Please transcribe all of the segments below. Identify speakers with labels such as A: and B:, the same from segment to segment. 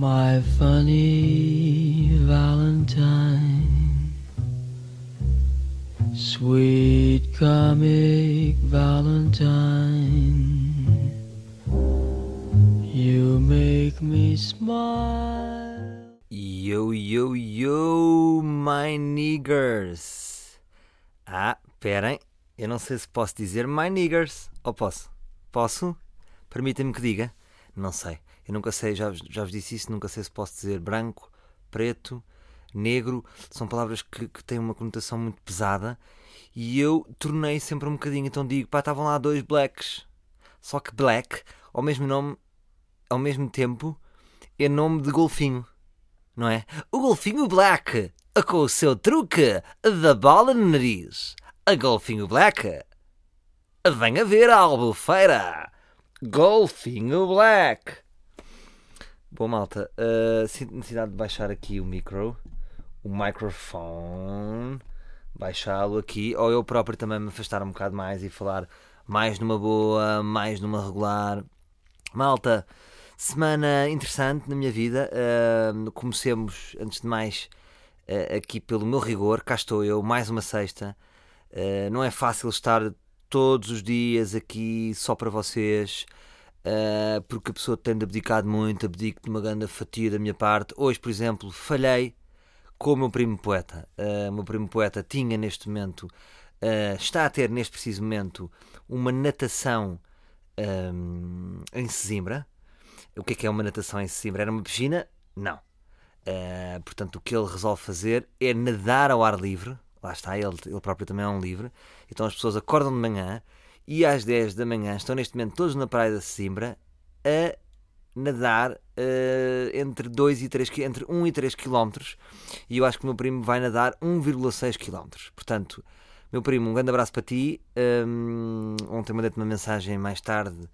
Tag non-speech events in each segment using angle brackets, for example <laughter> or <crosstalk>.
A: My funny Valentine, sweet comic Valentine, you make me smile.
B: Yo, yo, yo, my niggers. Ah, perem, eu não sei se posso dizer my niggers. Ou posso? Posso? Permitem-me que diga? Não sei. Eu nunca sei, já, já vos disse isso, nunca sei se posso dizer branco, preto, negro. São palavras que, que têm uma conotação muito pesada. E eu tornei sempre um bocadinho. Então digo, pá, estavam lá dois blacks. Só que black, ao mesmo nome, ao mesmo tempo, é nome de golfinho. Não é? O golfinho black, com o seu truque da bola no nariz. A golfinho black. Venha ver a albufeira. Golfinho black. Bom, malta, uh, sinto necessidade de baixar aqui o micro, o microfone, baixá-lo aqui, ou eu próprio também me afastar um bocado mais e falar mais numa boa, mais numa regular. Malta, semana interessante na minha vida. Uh, comecemos, antes de mais, uh, aqui pelo meu rigor. Cá estou eu, mais uma sexta. Uh, não é fácil estar todos os dias aqui só para vocês. Uh, porque a pessoa abdicar de muito, abdico de uma grande fatia da minha parte. Hoje, por exemplo, falhei com o meu primo poeta. Uh, o meu primo poeta tinha neste momento, uh, está a ter neste preciso momento, uma natação um, em Sesimbra. O que é que é uma natação em Sesimbra? Era uma piscina? Não. portanto, o que ele resolve fazer é nadar ao ar livre. Lá está, ele, ele próprio também é um livre. Então as pessoas acordam de manhã e às 10 da manhã estão neste momento todos na praia da Simbra a nadar uh, entre 2 e 3 entre 1 e 3 km e eu acho que o meu primo vai nadar 1,6 km. Portanto, meu primo, um grande abraço para ti. Um, ontem mandei-te uma mensagem mais tarde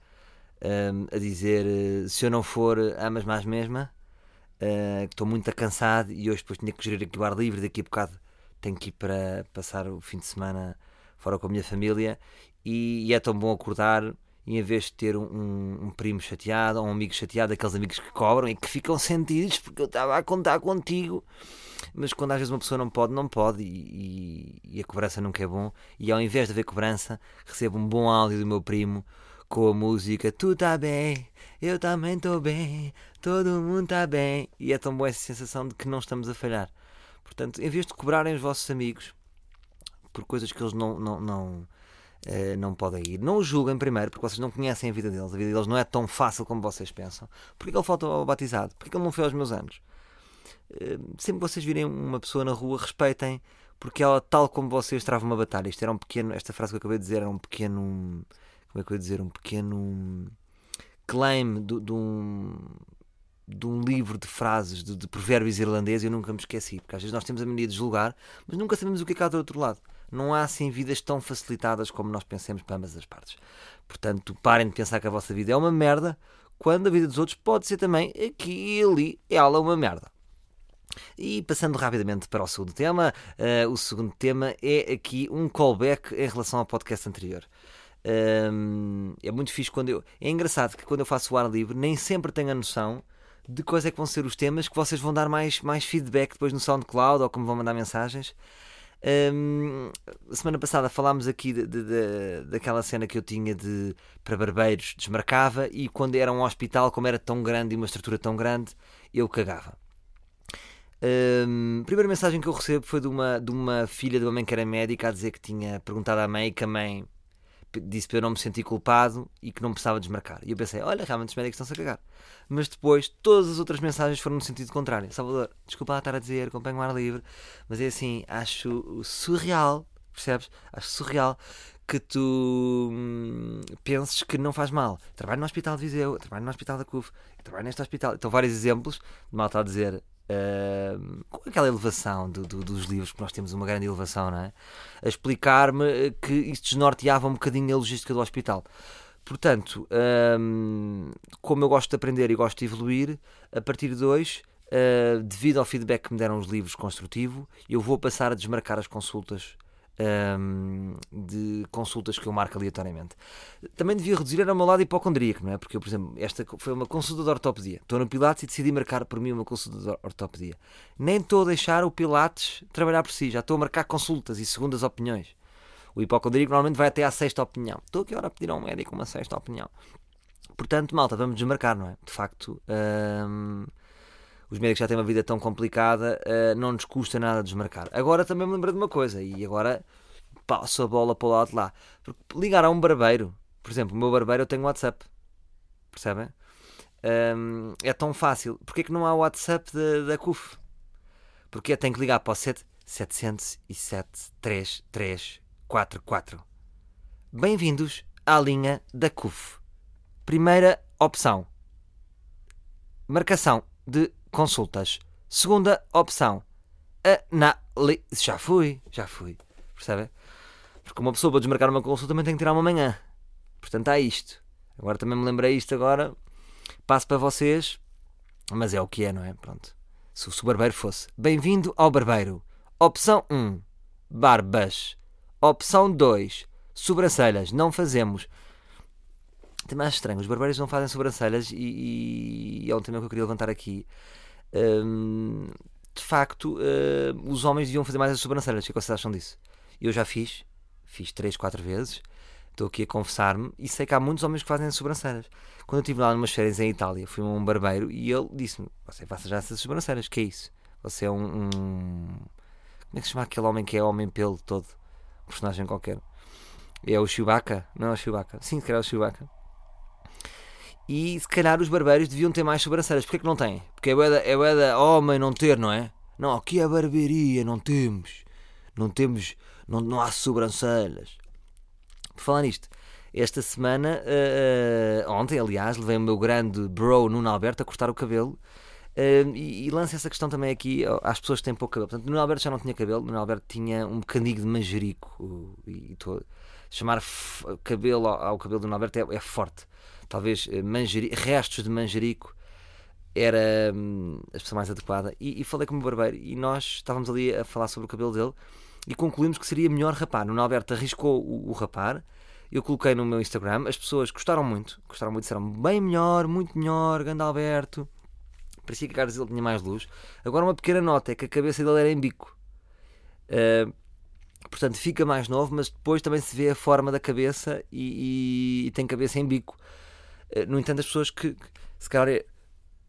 B: um, a dizer uh, se eu não for, amas mais mesma. Uh, estou muito cansado e hoje depois tinha que gerir aqui o ar livre. Daqui a bocado tenho que ir para passar o fim de semana fora com a minha família e, e é tão bom acordar e em vez de ter um, um, primo chateado ou um amigo chateado, aqueles amigos que cobram e que ficam sentidos porque eu estava a contar contigo. Mas quando às vezes uma pessoa não pode, não pode e, e, e a cobrança nunca é bom. E ao invés de haver cobrança, recebo um bom áudio do meu primo com a música Tu está bem, eu também estou bem, todo mundo está bem. E é tão boa essa sensação de que não estamos a falhar. Portanto, em vez de cobrarem os vossos amigos por coisas que eles não, não, não Uh, não podem ir. Não o julguem primeiro, porque vocês não conhecem a vida deles. A vida deles não é tão fácil como vocês pensam. Porquê ele faltou ao batizado? Porquê ele não foi aos meus anos? Uh, sempre que vocês virem uma pessoa na rua, respeitem, porque ela, tal como vocês, trava uma batalha. Isto era um pequeno, esta frase que eu acabei de dizer era um pequeno. Como é que eu ia dizer? Um pequeno claim de, de um de um livro de frases de, de provérbios irlandeses eu nunca me esqueci, porque às vezes nós temos a mania de julgar, mas nunca sabemos o que é que há do outro lado não há assim vidas tão facilitadas como nós pensamos para ambas as partes. Portanto, parem de pensar que a vossa vida é uma merda, quando a vida dos outros pode ser também aqui e ali, ela é uma merda. E passando rapidamente para o segundo tema, uh, o segundo tema é aqui um callback em relação ao podcast anterior. Um, é muito fixe quando eu. É engraçado que quando eu faço o ar livre, nem sempre tenho a noção de quais é que vão ser os temas que vocês vão dar mais, mais feedback depois no SoundCloud ou como vão mandar mensagens. Um, semana passada falámos aqui de, de, de, daquela cena que eu tinha de para barbeiros desmarcava e quando era um hospital, como era tão grande e uma estrutura tão grande, eu cagava. Um, a primeira mensagem que eu recebo foi de uma, de uma filha de uma mãe que era médica a dizer que tinha perguntado à mãe que a mãe disse para eu não me sentir culpado e que não precisava desmarcar. E eu pensei, olha, realmente os médicos estão-se a cagar. Mas depois, todas as outras mensagens foram no sentido contrário. Salvador, desculpa lá estar a dizer, acompanho o ar livre, mas é assim, acho surreal, percebes? Acho surreal que tu hum, penses que não faz mal. Trabalho no Hospital de Viseu, trabalho no Hospital da CUF, trabalho neste hospital. Então, vários exemplos de malta a dizer Com aquela elevação do, do, dos livros, que nós temos uma grande elevação, não é? A explicar-me que isto desnorteava um bocadinho a logística do hospital. Portanto, um, como eu gosto de aprender e gosto de evoluir, a partir de hoje, uh, devido ao feedback que me deram os livros construtivo, eu vou passar a desmarcar as consultas hum, de consultas que eu marco aleatoriamente. Também devia reduzir era o meu lado hipocondríaco, não é? Porque eu, por exemplo, esta foi uma consulta de ortopedia. Estou no Pilates e decidi marcar por mim uma consulta de ortopedia. Nem estou a deixar o Pilates trabalhar por si, já estou a marcar consultas e segundas opiniões. O hipocondríaco normalmente vai até à sexta opinião. Estou aqui agora a pedir a um médico uma sexta opinião. Portanto, malta, vamos desmarcar, não é? De facto, hum, os médicos já têm uma vida tão complicada, uh, não nos custa nada desmarcar. Agora também me lembro de uma coisa, e agora passo a bola para o lado de lá. Porque ligar a um barbeiro, por exemplo, o meu barbeiro eu tenho WhatsApp, percebem? Um, é tão fácil. Porquê que não há WhatsApp da, da CUF? Porque tem que ligar para o 7, 707 3344. Bem-vindos à linha da CUF. Primeira opção: marcação de consultas. Segunda opção: análise. Já fui, já fui. Percebem? Porque uma pessoa para desmarcar uma consulta também tem que tirar uma manhã. Portanto, há isto. Agora também me lembrei isto agora. Passo para vocês. Mas é o que é, não é? Pronto. Se o barbeiro fosse. Bem-vindo ao barbeiro. Opção 1. Barbas. Opção 2. Sobrancelhas. Não fazemos. Também acho estranho. Os barbeiros não fazem sobrancelhas e, e é um tema que eu queria levantar aqui. De facto, uh, os homens deviam fazer mais as sobrancelhas. O que vocês acham disso? Eu já fiz. Fiz 3, 4 vezes. Estou aqui a confessar-me e sei que há muitos homens que fazem as sobrancelhas. Quando eu estive lá numas férias em Itália, fui a um barbeiro e ele disse-me: Você faça já essas sobrancelhas, que é isso? Você é um, um. Como é que se chama aquele homem que é homem pelo todo? Um personagem qualquer. É o Chewbacca? Não é o Chewbacca? Sim, se calhar é o Chewbacca. E se calhar os barbeiros deviam ter mais sobrancelhas. Porquê que não têm? Porque é da, é da homem não ter, não é? Não, aqui é barbearia, não temos. Não temos, não, não há sobrancelhas. Por falar nisto, esta semana, uh, ontem aliás, levei o meu grande bro Nuno Alberto a cortar o cabelo. Uh, e, e lanço essa questão também aqui às pessoas que têm pouco cabelo. Portanto, Nuno Alberto já não tinha cabelo, Nuno Alberto tinha um bocadinho de manjerico. E, tô, chamar cabelo ao, cabelo do Nuno Alberto é, é forte talvez eh, restos de manjerico era hum, a expressão mais adequada. E, e, falei com o meu barbeiro e nós estávamos ali a falar sobre o cabelo dele e concluímos que seria melhor rapar. O Alberto arriscou o, o rapar. Eu coloquei no meu Instagram, as pessoas gostaram muito, gostaram muito, disseram bem melhor, muito melhor, grande Alberto. Parecia que a cara dele tinha mais luz. Agora, uma pequena nota é que a cabeça dele era em bico. Uh, portanto, fica mais novo, mas depois também se vê a forma da cabeça e, e, e tem cabeça em bico. Eh, no entanto, as pessoas que, que se calhar é,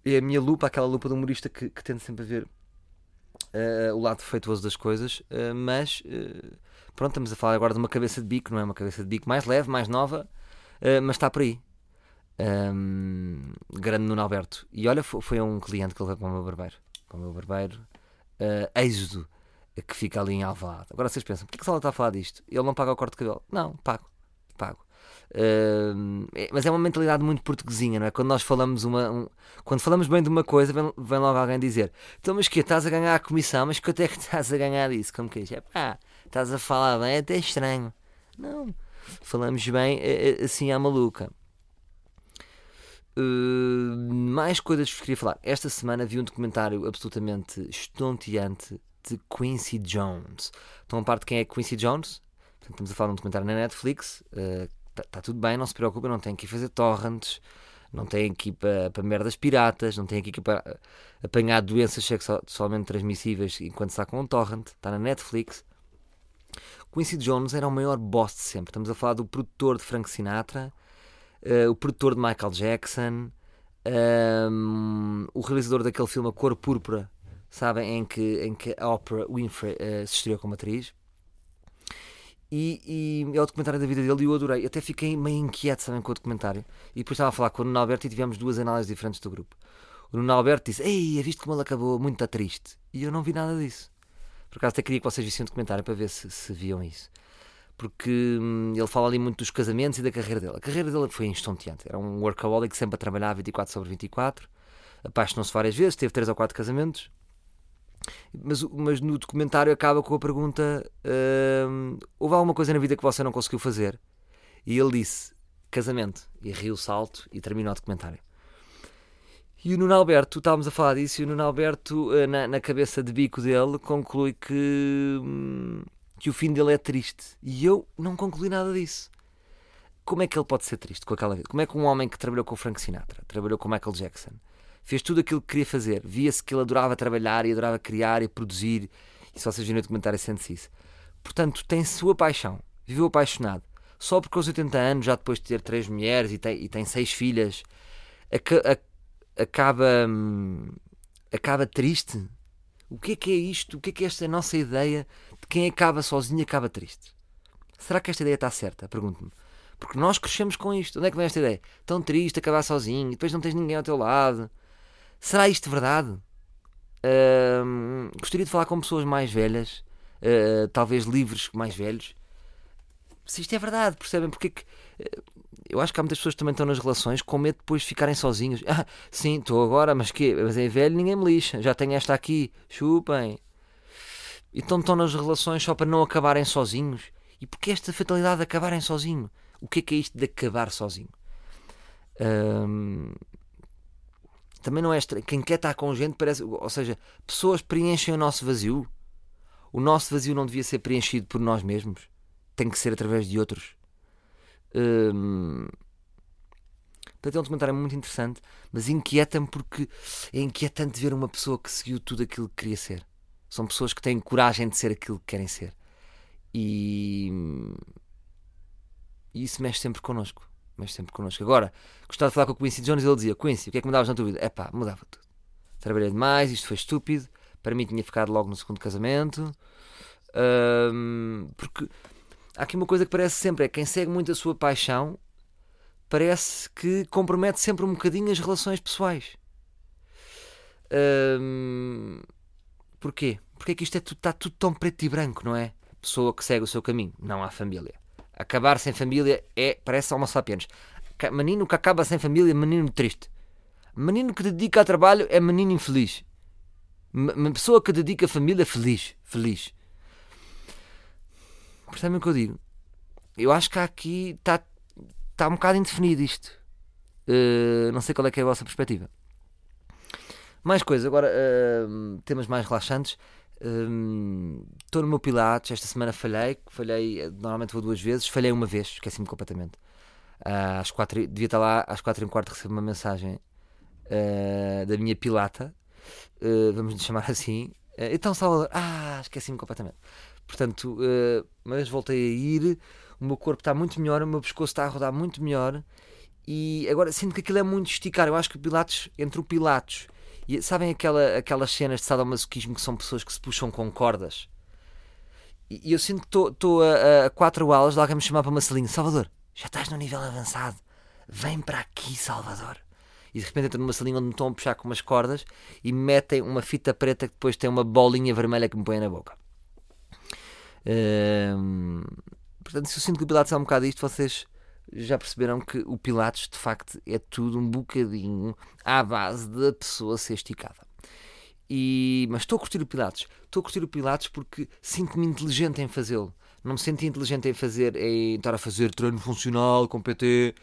B: é, a minha lupa, aquela lupa do humorista que, que tende sempre a ver uh, o lado defeituoso das coisas, uh, mas uh, pronto, estamos a falar agora de uma cabeça de bico, não é? Uma cabeça de bico mais leve, mais nova, mas está por aí. Um, grande Nuno Alberto. E olha, foi, foi um cliente que veio para o meu barbeiro. Para o meu barbeiro, êxodo, que fica ali em Alvalade. Agora vocês pensam, porquê que ela está a falar disto? Ele não paga o corte de cabelo? Não, pago. Pago. Uh, mas é uma mentalidade muito portuguesinha, não é? Quando nós falamos uma. Um, quando falamos bem de uma coisa, vem, vem, logo alguém dizer: Então, mas que estás a ganhar a comissão, mas quanto é que <laughs> estás a ganhar disso? Como que é? Pá, estás a falar bem, é até estranho. Não, falamos bem é, é, assim à maluca. Uh, mais coisas que queria falar. Esta semana vi um documentário absolutamente estonteante de Quincy Jones. Estão a parte de quem é Quincy Jones? Estamos a falar de um documentário na Netflix. Uh, está tá tudo bem, não se preocupa, não tem que fazer torrents, não tem ir para, merdas piratas, não tem ir para apanhar doenças sexualmente transmissíveis enquanto está com um torrent, está na Netflix. Quincy Jones era o maior boss de sempre. Estamos a falar do produtor de Frank Sinatra, uh, o produtor de Michael Jackson, um, o realizador daquele filme A Cor Púrpura, sabem, em que, em que a Oprah Winfrey uh, se estreou como atriz. E, e, é o documentário da vida dele e eu adorei. Até fiquei meio inquieto, sabem, com o documentário. E depois estava a falar com o Nuno Alberto e tivemos duas análises diferentes do grupo. O Nuno Alberto disse: Ei, viste como ele acabou? Muito triste. E eu não vi nada disso. Por acaso até queria que vocês vissem o documentário para ver se, se viam isso. Porque hum, ele fala ali muito dos casamentos e da carreira dele. A carreira dele foi instonteante. Era um workaholic sempre a trabalhar 24 sobre 24. Apaixonou-se várias vezes, teve 3 ou 4 casamentos. Mas, mas no documentário acaba com a pergunta: uh, houve alguma coisa na vida que você não conseguiu fazer? E ele disse: casamento. E riu salto e terminou o documentário. E o Nuno Alberto, estávamos a falar disso, e o Nuno Alberto, uh, na, na, cabeça de bico dele, conclui que hum, que o fim dele é triste. E eu não concluí nada disso. Como é que ele pode ser triste com aquela vida? Como é que um homem que trabalhou com o Frank Sinatra, trabalhou com o Michael Jackson, fez tudo aquilo que queria fazer, via-se que ele adorava trabalhar e adorava criar e produzir, e se vocês virem o documentário sente-se isso. Portanto, tem sua paixão, viveu apaixonado. Só porque aos 80 anos, já depois de ter três mulheres e tem, e tem seis filhas, acaba, hum, acaba triste. O que é que é isto? O que é que é esta nossa ideia de quem acaba sozinho acaba triste? Será que esta ideia está certa? Pergunto-me. Porque nós crescemos com isto. Onde é que vem esta ideia? Tão triste acabar sozinho depois não tens ninguém ao teu lado. Será isto verdade? Hum, gostaria de falar com pessoas mais velhas, uh, talvez livres mais velhos. Se isto é verdade, percebem? Porque é que, uh, eu acho que há muitas pessoas que também estão nas relações com medo de depois ficarem sozinhos. Ah, sim, estou agora, mas que? Mas é velho, ninguém me lixa. Já tenho esta aqui, chupem. Então estão nas relações só para não acabarem sozinhos. E porquê esta fatalidade de acabarem sozinho? O que é que é isto de acabar sozinho? Hum, também não é estranho. Quem quer estar com gente parece. Ou seja, pessoas preenchem o nosso vazio. O nosso vazio não devia ser preenchido por nós mesmos. Tem que ser através de outros. Hum, portanto, é um documentário muito interessante, mas inquieta-me porque é inquietante ver uma pessoa que seguiu tudo aquilo que queria ser. São pessoas que têm coragem de ser aquilo que querem ser. E, e isso mexe sempre connosco. Mexe sempre connosco. Agora, gostava de falar com o Quincy Jones ele dizia: Quincy, o que é que mudavas na tua vida? É pá, mudava tudo. Trabalhei demais, isto foi estúpido. Para mim tinha ficado logo no segundo casamento. Hum, porque há aqui uma coisa que parece sempre: é quem segue muito a sua paixão parece que compromete sempre um bocadinho as relações pessoais. Hum, porquê? Porque é que isto é tudo, está tudo tão preto e branco, não é? Pessoa que segue o seu caminho, não há família. Acabar sem família é, parece homo sapiens. Menino que acaba sem família, menino triste. Menino que dedica a trabalho é menino infeliz. Uma pessoa que dedica a família, feliz. Feliz. Percebem o que eu digo? Eu acho que aqui está está um bocado indefinido isto. Uh, não sei qual é que é a vossa perspectiva. Mais coisa, agora uh, temas mais relaxantes. Estou no meu Pilates, esta semana falhei, falhei, eh, normalmente vou duas vezes, falhei uma vez, esqueci-me completamente. Ah, às quatro, devia estar lá às quatro e um quarto recebo uma mensagem ah, da minha pilata, ah, vamos lhe chamar assim. Então, Salvador, ah, esqueci-me completamente. Portanto, mas voltei a ir, o meu corpo está muito melhor, o meu pescoço está a rodar muito melhor e agora sinto que aquilo é muito esticar. Eu acho que o Pilates, entre o Pilates e sabem aquela, aquelas cenas de sadomasoquismo que são pessoas que se puxam com cordas? E, eu sinto que estou a, a quatro aulas de alguém me chamar para uma salinha. Salvador, já estás no nível avançado. Vem para aqui, Salvador. E de repente entro numa salinha onde me estão a puxar com umas cordas e me metem uma fita preta que depois tem uma bolinha vermelha que me põe na boca. Hum, portanto, se eu sinto que o Pilates é um bocado isto, vocês já perceberam que o Pilates de facto é tudo um bocadinho à base da pessoa ser esticada. E, mas estou a curtir o Pilates. Estou a curtir o Pilates porque sinto-me inteligente em fazê-lo. Não me senti inteligente em fazer, em estar a fazer treino funcional com PT.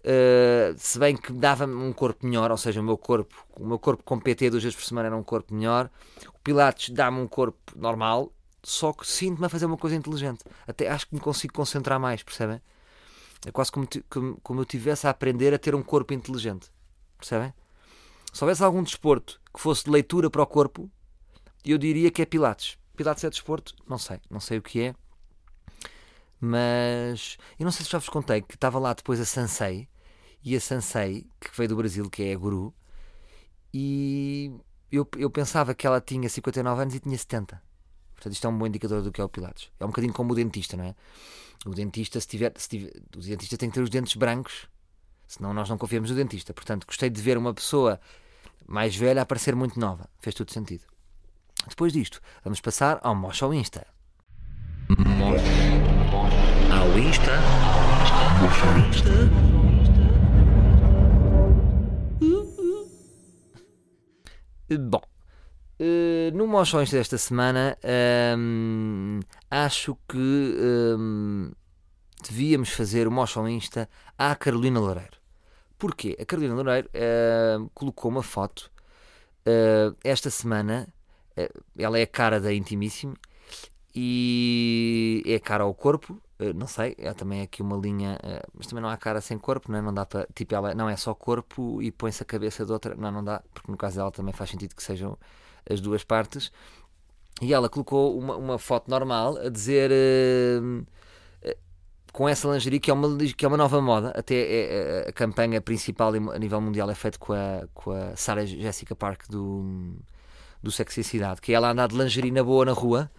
B: Uh, se bem que dava-me um corpo melhor, ou seja, o meu corpo, o meu corpo com PT duas vezes por semana era um corpo melhor. O Pilates dá-me um corpo normal, só que sinto-me a fazer uma coisa inteligente. Até acho que me consigo concentrar mais, percebem? É quase como, como, como eu estivesse a aprender a ter um corpo inteligente. Percebem? Se houvesse algum desporto que fosse de leitura para o corpo, eu diria que é Pilates. Pilates é desporto? Não sei. Não sei o que é. Mas eu não sei se já vos contei que estava lá depois a Sansei e a Sansei, que veio do Brasil, que é a guru, e eu, eu pensava que ela tinha 59 anos e tinha 70. Portanto, isto é um bom indicador do que é o Pilates. É um bocadinho como o dentista, não é? O dentista, se tiver, se tiver, o dentista tem que ter os dentes brancos, senão nós não confiamos no dentista. Portanto, gostei de ver uma pessoa mais velha a parecer muito nova. Fez todo sentido. Depois disto, vamos passar ao Mosh ao Insta.
C: Ao Insta. Ao Insta.
B: Bom, eh, no Insta desta semana, hum, acho que hum, devíamos fazer o Mosh ao Insta à Carolina Loureiro. Porquê? A Carolina Loureiro hum, colocou uma foto eh, esta semana. eh, ela é a cara da Intimíssimo e é cara ao corpo. Não sei, é também aqui uma linha, mas também não há cara sem corpo, não, é? não dá para. Tipo, ela não é só corpo e põe-se a cabeça de outra. Não, não dá, porque no caso dela também faz sentido que sejam as duas partes. E ela colocou uma, uma foto normal a dizer. eh, com essa lingerie que é uma, que é uma nova moda, até é- a campanha principal a nível mundial é feita com a, com a Sarah Jessica Park do, do Sexy Cidade, que é ela andar de lingerie na boa na rua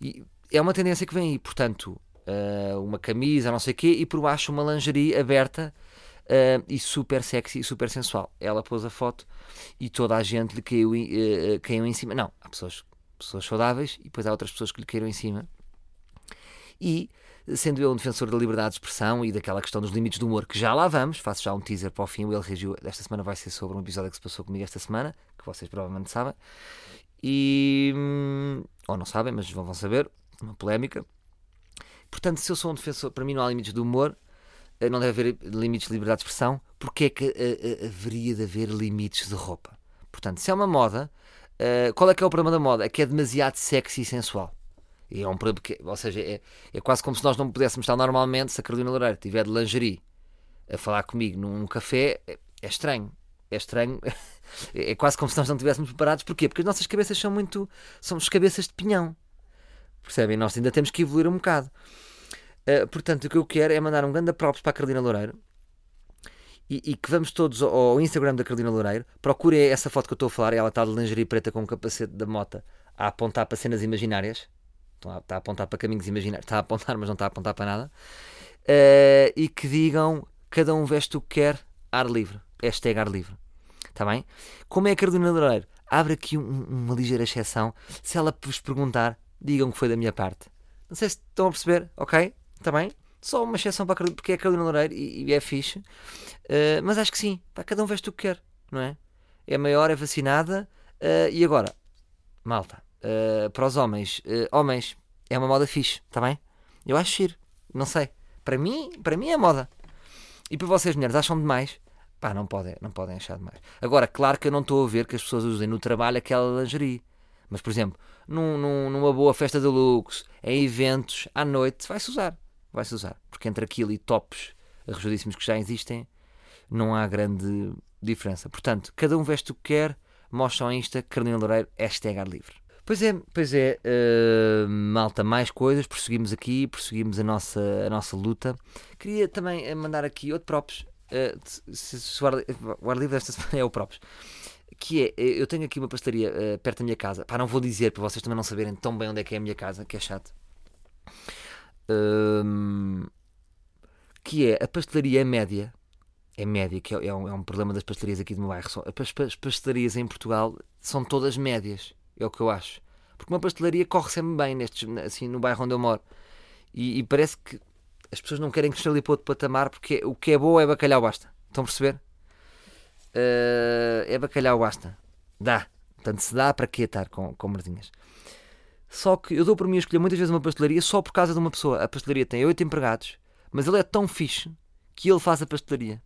B: e é uma tendência que vem aí, portanto, uma camisa, não sei o quê, e por baixo uma lingerie aberta eh, e super sexy e super sensual. Ela pôs a foto e toda a gente lhe caiu, eh, caiu em cima. Não, há pessoas, pessoas saudáveis e depois há outras pessoas que lhe caíram em cima. E, sendo eu um defensor da liberdade de expressão e daquela questão dos limites do humor, que já lá vamos, faço já um teaser para o fim, o ele reagiu, desta semana vai ser sobre um episódio que se passou comigo esta semana, que vocês provavelmente sabem, e, hum, ou não sabem, mas vão saber, uma polémica. Portanto, se eu sou um defensor, para mim não há limites do humor, não deve haver limites de liberdade de expressão, porque é que eh, eh, haveria de haver limites de roupa? Portanto, se é uma moda, eh, qual é que é o problema da moda? É que é demasiado sexy e sensual. E é um problema que, ou seja, é, é quase como se nós não pudéssemos estar normalmente, se a Carolina Loureiro estiver de lingerie a falar comigo num café, é, é estranho. É estranho. <laughs> É quase como se nós não estivéssemos preparados. Porquê? Porque as nossas cabeças são muito. somos cabeças de pinhão. Percebem? Nós ainda temos que evoluir um bocado. Uh, portanto, o que eu quero é mandar um grande props para a Carolina Loureiro e, e que vamos todos ao, Instagram da Carolina Loureiro. Procurem essa foto que eu estou a falar. Ela está de lingerie preta com um capacete da mota a apontar para cenas imaginárias. Está a apontar para caminhos imaginários. Está a apontar, mas não está a apontar para nada. Uh, e que digam: cada um veste o que quer, ar livre. Hashtag ar livre. Está bem? Como é a Carolina Loureiro? Abre aqui um- uma ligeira exceção. Se ela vos perguntar, digam que foi da minha parte. Não sei se estão a perceber, ok? Está bem? Só uma exceção para Carolina, porque é Carolina Loureiro e, e é fixe. Uh, mas acho que sim. Pá, cada um veste o que quer, não é? É maior, é vacinada. uh, e agora, malta, uh, para os homens, homens, é uma moda fixe, está bem? Eu acho giro. Não sei. Para mim, para mim é moda. E para vocês, mulheres, acham demais? Pá, não podem, não podem achar demais. Agora, claro que eu não estou a ver que as pessoas usem no trabalho aquela lingerie. Mas, por exemplo, num- num- numa boa festa de luxo, em eventos, à noite, vai-se usar. Vai-se usar. Porque entre aquilo e tops arrojadíssimos que já existem, não há grande diferença. Portanto, cada um veste o que quer, mostra ao Insta, Carolina Loureiro, hashtag ar livre. Pois é, pois é, eh, malta, mais coisas, prosseguimos aqui, prosseguimos a nossa, a nossa luta. Queria também eh, mandar aqui outro props, eh, se, o, ar, o ar livre desta <laughs> semana é o props, que é, eu tenho aqui uma pastelaria eh, perto da minha casa, pá, não vou dizer para vocês também não saberem tão bem onde é que é a minha casa, que é chato. Que é a pastelaria média, é média, que é, é um, é um problema das pastelarias aqui do meu bairro. As, pas- as pastelarias em Portugal são todas médias, é o que eu acho. Porque uma pastelaria corre sempre bem nestes, assim, no bairro onde eu moro. E, e parece que as pessoas não querem crescer ali para outro patamar porque o que é bom é bacalhau basta. Estão a perceber? Eh, é bacalhau basta. Dá. Portanto, se dá, para que estar com, com merdinhas? Só que eu dou por mim a escolher muitas vezes uma pastelaria só por causa de uma pessoa. A pastelaria tem oito empregados, mas ele é tão fixe que ele faz a pastelaria.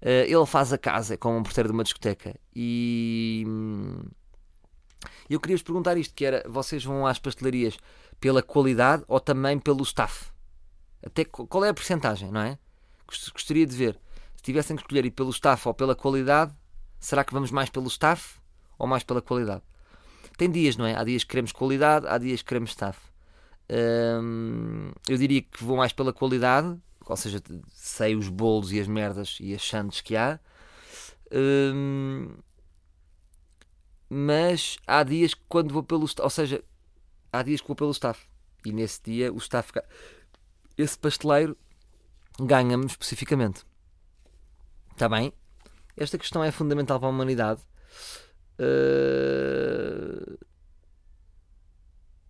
B: Eh, ele faz a casa como um porteiro de uma discoteca. E hum, eu queria vos perguntar isto: que era, vocês vão às pastelarias pela qualidade ou também pelo staff? Até qu- qual é a porcentagem, não é? Gost- Gostaria de ver. Se tivessem que escolher ir pelo staff ou pela qualidade, será que vamos mais pelo staff ou mais pela qualidade? Tem dias, não é? Há dias que queremos qualidade, há dias que queremos staff. Eu diria que vou mais pela qualidade, ou seja, sei os bolos e as merdas e as sandes que há. Mas há dias que quando vou pelo ou seja, há dias que vou pelo staff e nesse dia o staff, esse pasteleiro ganha-me especificamente. Está bem? Esta questão é fundamental para a humanidade. Uh,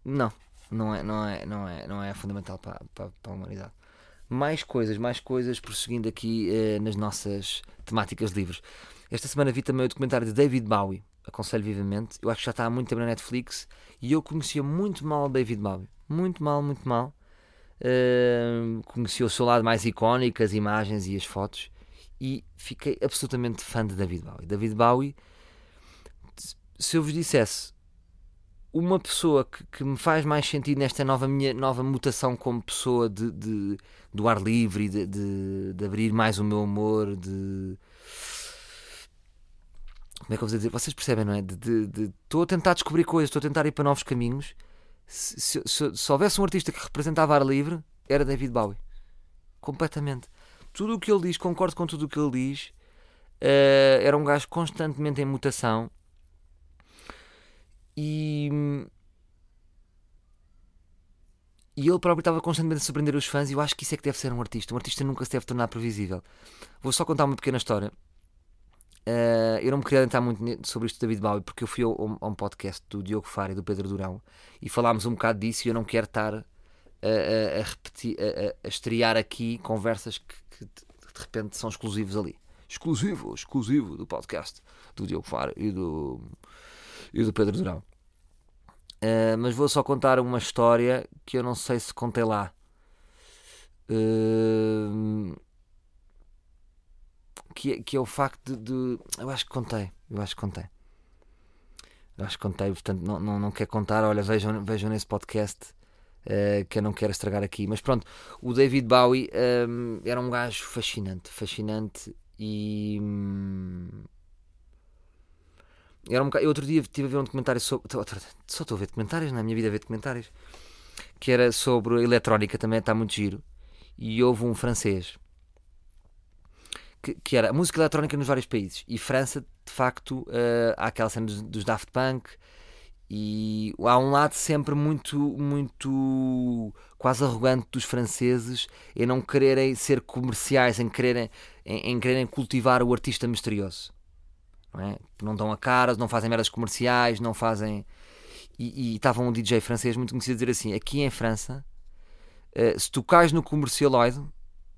B: Não, não é, não é, não é, não é fundamental para, para, para a humanidade. Mais coisas, mais coisas, prosseguindo aqui eh, nas nossas temáticas livres. Esta semana vi também o documentário de David Bowie, aconselho vivamente. Eu acho que já está há muito tempo na Netflix e eu conhecia muito mal David Bowie. Muito mal, muito mal. Uh, conheci o seu lado mais icónico, as imagens e as fotos, e fiquei absolutamente fã de David Bowie. David Bowie, se eu vos dissesse uma pessoa que, que me faz mais sentido nesta nova minha nova mutação como pessoa de, de- do ar livre de, de, de abrir mais o meu amor, de como é que eu vou dizer? Vocês percebem, não é? Estou a tentar descobrir coisas, estou a tentar ir para novos caminhos. Se, se- se- se houvesse um artista que representava ar livre, era David Bowie. Completamente. Tudo o que ele diz, concordo com tudo o que ele diz. Eh, era um gajo constantemente em mutação. E. E ele próprio estava constantemente a surpreender os fãs, e eu acho que isso é que deve ser um artista. Um artista nunca se deve tornar previsível. Vou só contar uma pequena história. Uh, eu não me queria entrar muito sobre isto de David Bowie porque eu fui ao- a um podcast do Diogo Faro e do Pedro Durão e falámos um bocado disso e eu não quero estar a, a- a repetir, a, a- a estrear aqui conversas que, que de de repente são exclusivos ali. Exclusivo, exclusivo do podcast do Diogo Faro e do, e do Pedro Durão. Uh, mas vou só contar uma história que eu não sei se contei lá. Uh, que, é- que é o facto de, de- Eu acho que contei. Eu acho que contei. Eu acho que contei, portanto, não, não, não quero contar. Olha, vejam, vejam nesse podcast eh, que eu não quero estragar aqui. Mas pronto, o David Bowie ehm, era um gajo fascinante. Fascinante e. Era um bocado- eu outro dia estive a ver um documentário sobre. Só estou a ver documentários na minha vida, a ver documentários. Que era sobre eletrónica, também está muito giro. E houve um francês que, que era a música eletrónica nos vários países. E França, de facto, eh, há aquela cena dos, dos Daft Punk. E há um lado sempre muito, muito quase arrogante dos franceses em não quererem ser comerciais, em quererem, em, em quererem cultivar o artista misterioso. Não, é? Não dão a cara, não fazem merdas comerciais, não fazem. E, estava um DJ francês muito conhecido a dizer assim: aqui em França, eh, se tu cais no comercialoide,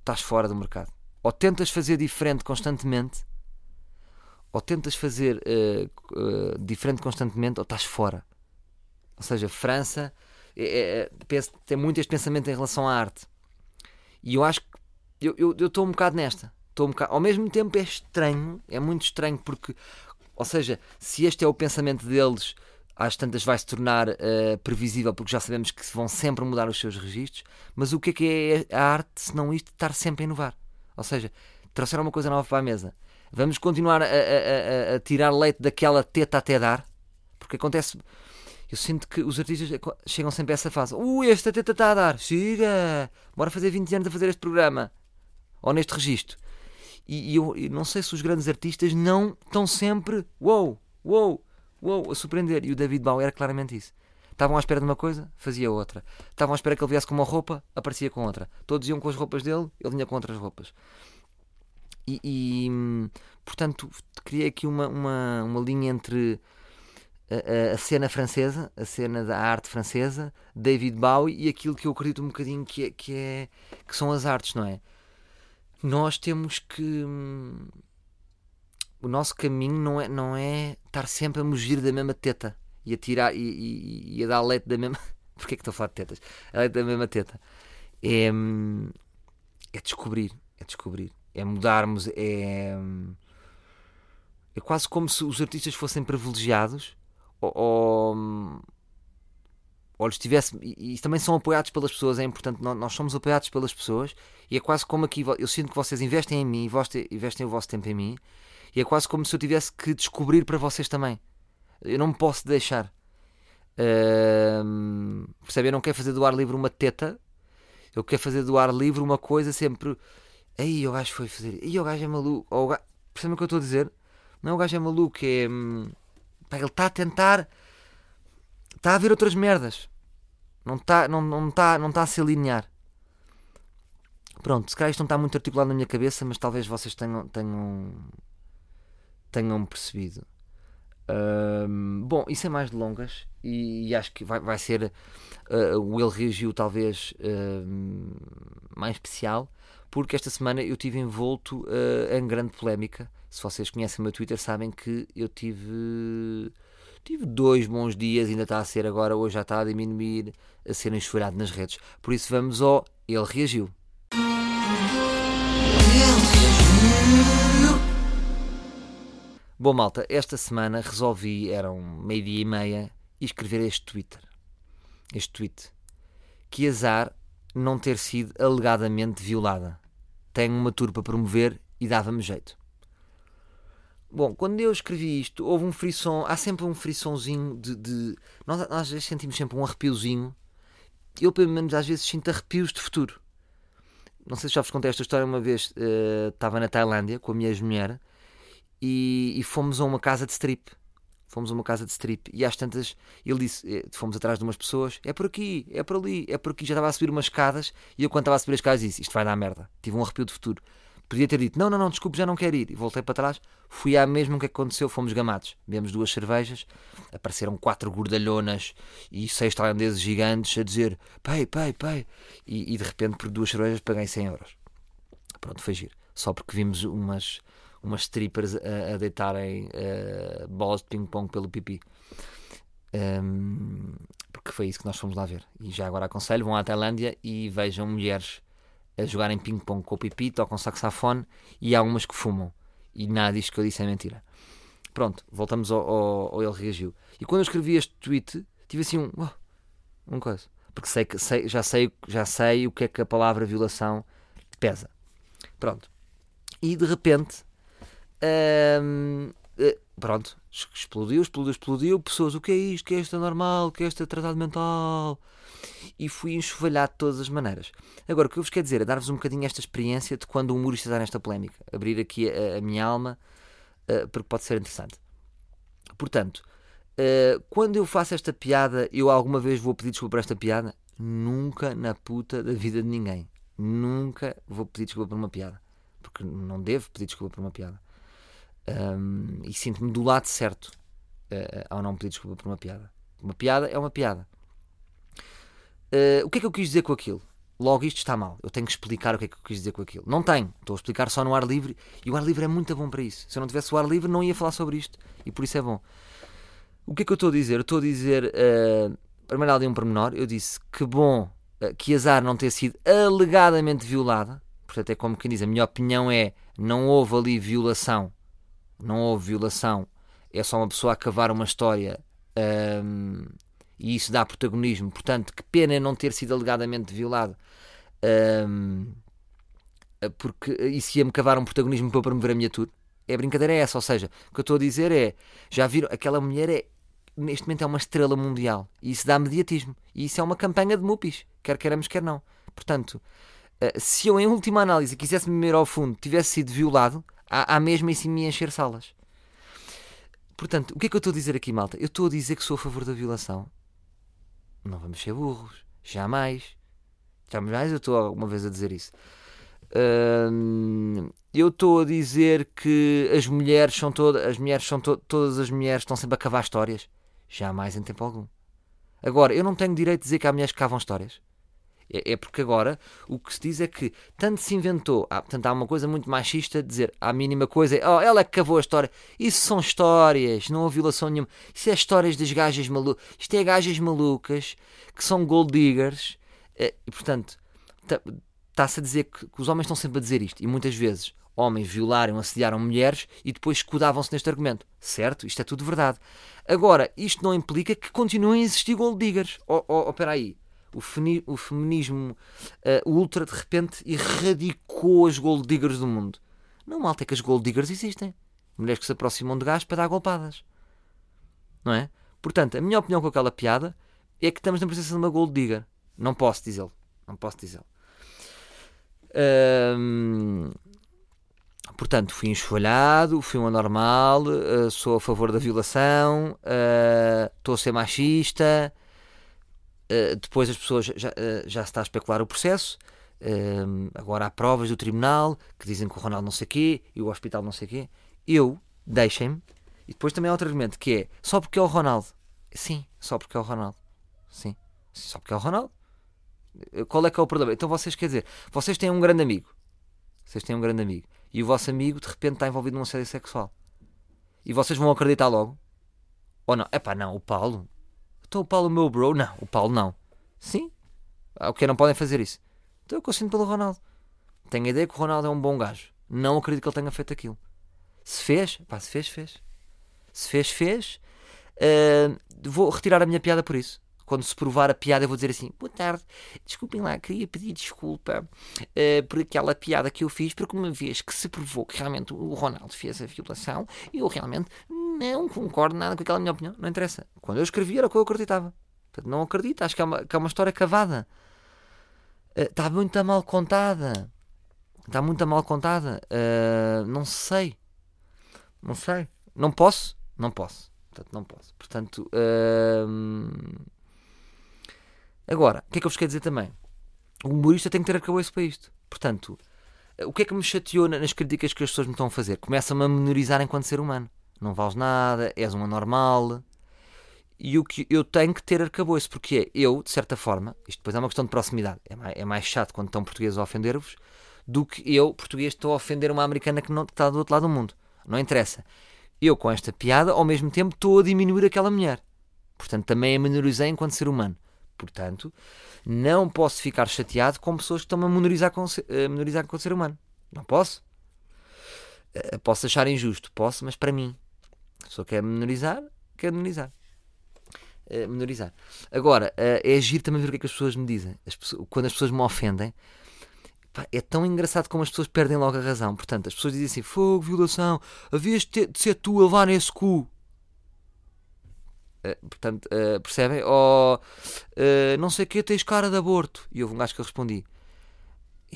B: estás fora do mercado. Ou tentas fazer diferente constantemente, ou tentas fazer eh, eh, diferente constantemente, ou estás fora. Ou seja, França é- é- penso- tem muito este pensamento em relação à arte. E eu acho que eu estou um bocado nesta. Estou um bocado, ao mesmo tempo é estranho, é muito estranho porque, ou seja, se este é o pensamento deles, às tantas vai se tornar eh, previsível porque já sabemos que vão sempre mudar os seus registros. Mas o que é que é a arte se não isto estar sempre a inovar? Ou seja, trouxeram uma coisa nova para a mesa. Vamos continuar a, a- a- a- tirar leite daquela teta até dar, porque acontece. Eu sinto que os artistas chegam sempre a essa fase. Ui, esta teta está a dar. Chega! Bora fazer 20 anos a fazer este programa. Ou neste registro. E, e eu, e não sei se os grandes artistas não estão sempre. Uou, uou, uou, a surpreender. E o David Bowie era claramente isso. Estavam à espera de uma coisa, fazia outra. Estavam à espera que ele viesse com uma roupa, aparecia com outra. Todos iam com as roupas dele, ele vinha com outras roupas. E, e, portanto, criei aqui uma, uma, uma linha entre a, a- a cena francesa, a cena da arte francesa, David Bowie e aquilo que eu acredito um bocadinho que, é, que, é, que são as artes, não é? Nós temos que. hum, O nosso caminho não é, não é estar sempre a mugir da mesma teta e a tirar e, e- e a dar leite da mesma. <laughs> Porquê que estou a falar de tetas? A leite da mesma teta. É, hum, é descobrir, é descobrir, é mudarmos, é. hum, É quase como se os artistas fossem privilegiados ou, ou, ou lhes tivesse, e, e também são apoiados pelas pessoas, é importante, nó- nós somos apoiados pelas pessoas e é quase como aqui, eu sinto que vocês investem em mim, investem o vosso tempo em mim e é quase como se eu tivesse que descobrir para vocês também. Eu não me posso deixar. Ahm, percebe? Eu não quero fazer do ar livre uma teta, eu quero fazer do ar livre uma coisa sempre. Aí o gajo foi fazer, aí o gajo é maluco. Ou o gajo... Percebem o que eu estou a dizer? Não é o gajo é maluco, é. hum, pá, ele está a tentar. Está a ver outras merdas. Não está não, não tá, não tá a se alinear. Pronto, se calhar isto não está muito articulado na minha cabeça, mas talvez vocês tenham, tenham, tenham percebido. Hum, bom, isso é mais de longas e, e acho que vai, vai ser uh, o Ele Reagiu talvez hum, mais especial porque esta semana eu tive envolto uh, em grande polémica. Se vocês conhecem o meu Twitter sabem que eu tive tive dois bons dias, ainda está a ser agora, hoje já está a diminuir, a ser enxovalhado nas redes. Por isso vamos ao Ele Reagiu. Bom, malta, esta semana resolvi, eram meio-dia e meia, escrever este Twitter. Este tweet. Que azar não ter sido alegadamente violada. Tenho uma tour para promover e dava-me jeito. Bom, quando eu escrevi isto, houve um frisson, há sempre um frissonzinho de. de nós às vezes sentimos sempre um arrepiozinho. Eu, pelo menos, às vezes sinto arrepios de futuro. Não sei se já vos contei esta história uma vez. eh, estava na Tailândia com a minha ex-mulher e, e fomos a uma casa de strip. Fomos a uma casa de strip e às tantas ele disse: eh, fomos atrás de umas pessoas, é por aqui, é por ali, é por aqui. Já estava a subir umas escadas e eu, quando estava a subir as escadas, disse: Isto vai dar merda. Tive um arrepio de futuro. Podia ter dito: Não, não, não, desculpe, já não quero ir. E voltei para trás, fui à mesma o que aconteceu. Fomos gamados, bebemos duas cervejas, apareceram quatro gordalhonas e seis tailandeses gigantes a dizer: Pay, pay, pay. E, e de repente, por duas cervejas, paguei 100 euros. Pronto, foi giro. Só porque vimos umas, umas strippers a, a deitarem eh, bolas de ping-pong pelo pipi. Ahm, porque foi isso que nós fomos lá ver. E já agora aconselho: vão à Tailândia e vejam mulheres a jogarem ping-pong com o pipi, tocam saxofone e há umas que fumam. E nada disto que eu disse é mentira. Pronto, voltamos ao, ao, ao ele reagiu. E quando eu escrevi este tweet, tive assim um. "Oh", uma coisa. Porque sei que, sei, já, sei, já sei o que é que a palavra violação pesa. Pronto. E de repente. hum, pronto. Explodiu, explodiu, explodiu. Pessoas, o que é isto? O que é isto anormal? O que é este atrasado mental? E fui enxovalhado de todas as maneiras. Agora, o que eu vos quero dizer é dar-vos um bocadinho esta experiência de quando o humorista está nesta polémica. Abrir aqui a, a minha alma, eh, porque pode ser interessante. Portanto, eh, quando eu faço esta piada, eu alguma vez vou pedir desculpa por esta piada? Nunca na puta da vida de ninguém. Nunca vou pedir desculpa por uma piada. Porque não devo pedir desculpa por uma piada. Ahm, e sinto-me do lado certo eh, ao não pedir desculpa por uma piada. Uma piada é uma piada. Eh, o que é que eu quis dizer com aquilo? Logo, isto está mal. Eu tenho que explicar o que é que eu quis dizer com aquilo. Não tenho. Estou a explicar só no ar livre. E o ar livre é muito bom para isso. Se eu não tivesse o ar livre, não ia falar sobre isto. E por isso é bom. O que é que eu estou a dizer? Eu estou a dizer, eh, primeiro ali um pormenor, eu disse que bom eh, que azar não ter sido alegadamente violada, portanto é como quem diz, a minha opinião é, não houve ali violação, não houve violação, é só uma pessoa a cavar uma história ahm, e isso dá protagonismo, portanto que pena não ter sido alegadamente violado, ahm, porque isso ia-me cavar um protagonismo para promover a minha tour. É a brincadeira é essa, ou seja, o que eu estou a dizer é, já viram, aquela mulher é neste momento é uma estrela mundial e isso dá mediatismo e isso é uma campanha de mupis, quer queiramos, quer não. Portanto, eh, se eu em última análise quisesse me ir ao fundo, tivesse sido violado, há, há mesmo em me encher salas. Portanto, o que é que eu estou a dizer aqui, malta? Eu estou a dizer que sou a favor da violação. Não vamos ser burros, jamais. Jamais eu estou alguma vez a dizer isso. Hum, eu estou a dizer que as mulheres são todas, as mulheres são to- todas as mulheres estão sempre a cavar histórias. Jamais em tempo algum. Agora, eu não tenho direito de dizer que há mulheres que cavam histórias. É, é porque agora o que se diz é que tanto se inventou, há, portanto, há uma coisa muito machista de dizer a mínima coisa é oh, ela é que cavou a história. Isso são histórias, não há violação nenhuma. Isso é histórias das gajas malucas. Isto é gajas malucas que são gold diggers. Eh, E portanto, está-se a dizer que, que os homens estão sempre a dizer isto. E muitas vezes homens violaram, assediaram mulheres e depois escudavam-se neste argumento. Certo? Isto é tudo verdade. Agora, isto não implica que continuem a existir gold diggers. Oh, oh, oh, espera aí. O, o feminismo eh, ultra de repente erradicou as gold diggers do mundo. Não, malta, é que as gold diggers existem. Mulheres que se aproximam de gás para dar golpadas. Não é? Portanto, a minha opinião com aquela piada é que estamos na presença de uma gold digger. Não posso dizê-lo. Não posso dizê-lo. Ahm, portanto, fui enxovalhado, fui um anormal, eh, sou a favor da violação, eh, estou a ser machista. Eh, depois as pessoas já, eh, já se está a especular o processo. Ahm, agora há provas do tribunal que dizem que o Ronaldo não sei quê e o hospital não sei quê. Eu, deixem-me. E depois também há outro argumento que é só porque é o Ronaldo. Sim, só porque é o Ronaldo. Sim, só porque é o Ronaldo. Qual é que é o problema? Então vocês, quer dizer, vocês têm um grande amigo. Vocês têm um grande amigo. E o vosso amigo de repente está envolvido num assédio sexual. E vocês vão acreditar logo? Ou não? Epá, não, o Paulo. Então o Paulo, meu bro. Não, o Paulo não. Sim. Ah, O que não podem fazer isso? Então eu consinto pelo Ronaldo. Tenho a ideia que o Ronaldo é um bom gajo. Não acredito que ele tenha feito aquilo. Se fez, pá, se fez, fez. Se fez, fez. Uh, vou retirar a minha piada por isso. Quando se provar a piada, eu vou dizer assim: Boa tarde, desculpem lá, queria pedir desculpa uh, por aquela piada que eu fiz, porque uma vez que se provou que realmente o Ronaldo fez a violação, eu realmente não concordo nada com aquela minha opinião. Não interessa. Quando eu escrevi, era o que eu acreditava. Portanto, não acredito, acho que é uma, que é uma história cavada. Uh, está muito mal contada. Está muito mal contada. Uh, não sei. Não sei. Não posso? Não posso. Portanto, não posso. Portanto, uh... agora, o que é que eu vos quero dizer também? O humorista tem que ter arcabouço para isto. Portanto, o que é que me chateou nas críticas que as pessoas me estão a fazer? Começam-me a menorizar enquanto ser humano. Não vales nada, és uma normal. E o que eu tenho que ter arcabouço, porque é eu, de certa forma, isto depois é uma questão de proximidade, é mais, é mais chato quando estão portugueses a ofender-vos, do que eu, português, estou a ofender uma americana que, não, está do outro lado do mundo. Não interessa eu com esta piada, ao mesmo tempo estou a diminuir aquela mulher. Portanto, também a menorizei enquanto ser humano. Portanto, não posso ficar chateado com pessoas que estão a menorizar com, a menorizar com ser humano. Não posso. Uh, posso achar injusto, posso, mas para mim. Pessoa quer menorizar, quer menorizar. Uh, menorizar. Agora, uh, é agir também ver o que é que as pessoas me dizem. As pessoas, quando as pessoas me ofendem, Pá, é tão engraçado como as pessoas perdem logo a razão. Portanto, as pessoas dizem assim: fogo, violação, havias de ser tu a levar nesse cu. Uh, portanto, percebem? Ou uh, não sei o que, tens cara de aborto. E houve um gajo que eu respondi: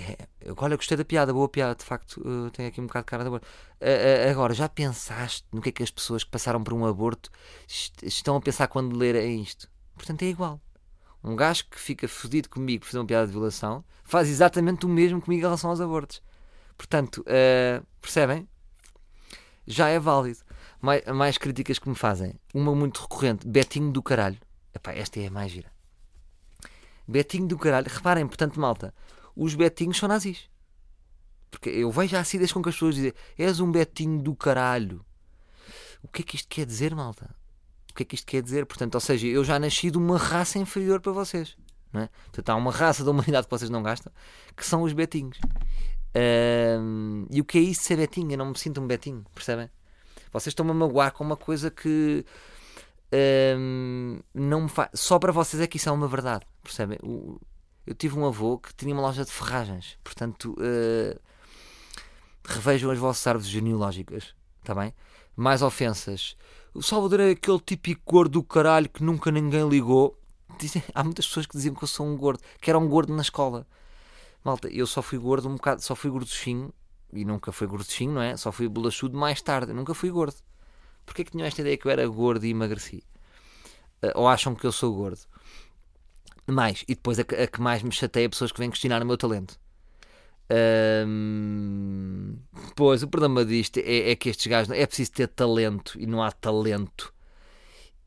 B: é, Olha, gostei da piada, boa piada, de facto, uh, aqui um bocado de cara de aborto. agora, já pensaste no que é que as pessoas que passaram por um aborto estão a pensar quando lerem isto? Portanto, é igual. Um gajo que fica fodido comigo por fazer uma piada de violação faz exatamente o mesmo comigo em relação aos abortos. Portanto, uh, percebem? Já é válido. Mais, mais críticas que me fazem. Uma muito recorrente: Betinho do caralho. Epá, esta é a mais gira. Betinho do caralho. Reparem, portanto, malta, os betinhos são nazis. Porque eu vejo a acidez com que as pessoas dizem: és um betinho do caralho. O que é que isto quer dizer, malta? que é que isto quer dizer? Portanto, ou seja, eu já nasci de uma raça inferior para vocês. Não é? Portanto, há uma raça da humanidade que vocês não gastam, que são os betinhos. Um, e o que é isso de ser betinho? Eu não me sinto um betinho, percebem? Vocês estão-me a magoar com uma coisa que um, não me faz. Só para vocês é que isso é uma verdade, percebem? O, eu tive um avô que tinha uma loja de ferragens, portanto, uh, revejam as vossas árvores genealógicas, está bem? Mais ofensas o Salvador é aquele típico gordo do caralho que nunca ninguém ligou. Dizem, há muitas pessoas que diziam que eu sou um gordo, que era um gordo na escola. Malta, eu só fui gordo um bocado, só fui gorduchinho, e nunca fui gorduchinho, não é? Só fui bolachudo mais tarde, nunca fui gordo. Porquê que tinham esta ideia que eu era gordo e emagreci? Uh, ou acham que eu sou gordo? Mais, e depois a, a que mais me chateia é pessoas que vêm questionar o meu talento. Pois, o problema disto é, é, que estes gajos é preciso ter talento e não há talento.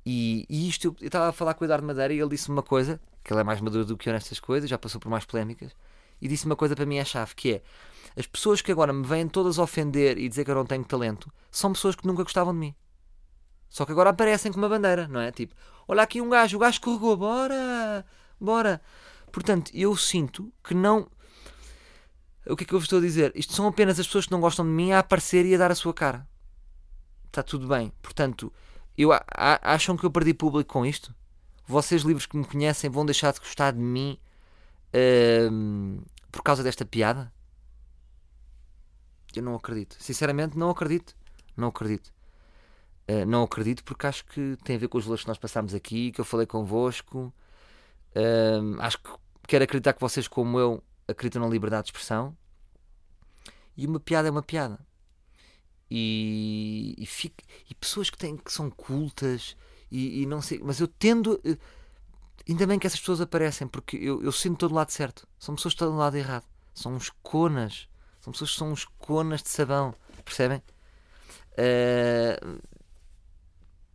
B: E, e isto, eu estava a falar com o Eduardo Madeira e ele disse uma coisa, que ele é mais maduro do que eu nestas coisas, já passou por mais polémicas, e disse uma coisa para mim é chave, que é as pessoas que agora me vêm todas ofender e dizer que eu não tenho talento são pessoas que nunca gostavam de mim. Só que agora aparecem com uma bandeira, não é? Tipo, olha aqui um gajo, o gajo escorregou, bora, bora. Portanto, eu sinto que não o que é que eu vos estou a dizer? Isto são apenas as pessoas que não gostam de mim a aparecer e a dar a sua cara. Está tudo bem. Portanto, eu, a, a, acham que eu perdi público com isto? Vocês, livres que me conhecem, vão deixar de gostar de mim uh, por causa desta piada? Eu não acredito. Sinceramente, não acredito. Não acredito. Uh, não acredito porque acho que tem a ver com os valores que nós passámos aqui, que eu falei convosco. Acho que quero acreditar que vocês, como eu, acreditam na liberdade de expressão e uma piada é uma piada. E, e, fico, e pessoas que, têm, que são cultas e, e, não sei, mas eu tendo. Eh, ainda bem que essas pessoas aparecem, porque eu, eu sinto todo lado certo. São pessoas que estão do lado errado. São uns conas. São pessoas que são uns conas de sabão. Percebem? Uh,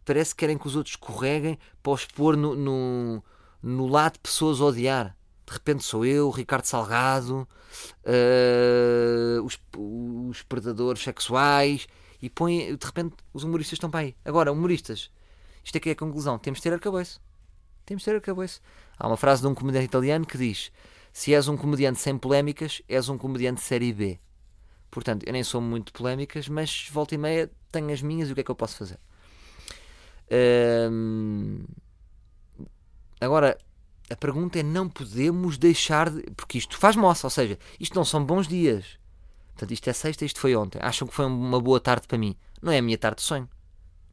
B: parece que querem que os outros escorreguem para os pôr no, no, no lado de pessoas odiar de repente sou eu, Ricardo Salgado, uh, os, os predadores sexuais, e põe, de repente os humoristas estão para aí. Agora, humoristas, isto aqui é a conclusão: temos de ter arcabouço. Temos de ter arcabouço. Há uma frase de um comediante italiano que diz: Se és um comediante sem polémicas, és um comediante série B. Portanto, eu nem sou muito polémicas, mas volta e meia tenho as minhas e o que é que eu posso fazer? Ahm, agora, a pergunta é: não podemos deixar de. Porque isto faz moça, ou seja, isto não são bons dias. Portanto, isto é sexta, isto foi ontem. Acham que foi uma boa tarde para mim? Não é a minha tarde de sonho.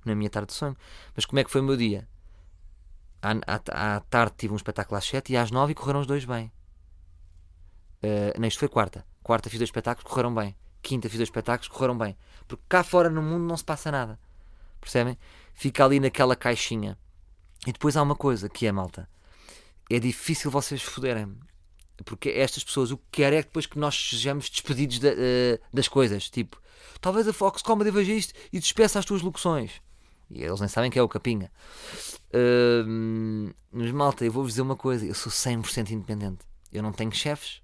B: Não é a minha tarde de sonho. Mas como é que foi o meu dia? À, à, à tarde tive um espetáculo às 7 e às 9 correram os dois bem. Uh, não, isto foi quarta. Quarta fiz dois espetáculos, correram bem. Quinta fiz dois espetáculos, correram bem. Porque cá fora no mundo não se passa nada. Percebem? Fica ali naquela caixinha. E depois há uma coisa que é, malta. É difícil vocês foderem. Porque estas pessoas o que querem é que depois que nós sejamos despedidos eh, das coisas. Tipo, talvez a Fox Comedy veja isto e despeça as tuas locuções. E eles nem sabem que é o Capinha. Ahm, mas malta, eu vou-vos dizer uma coisa: eu sou 100% independente. Eu não tenho chefes.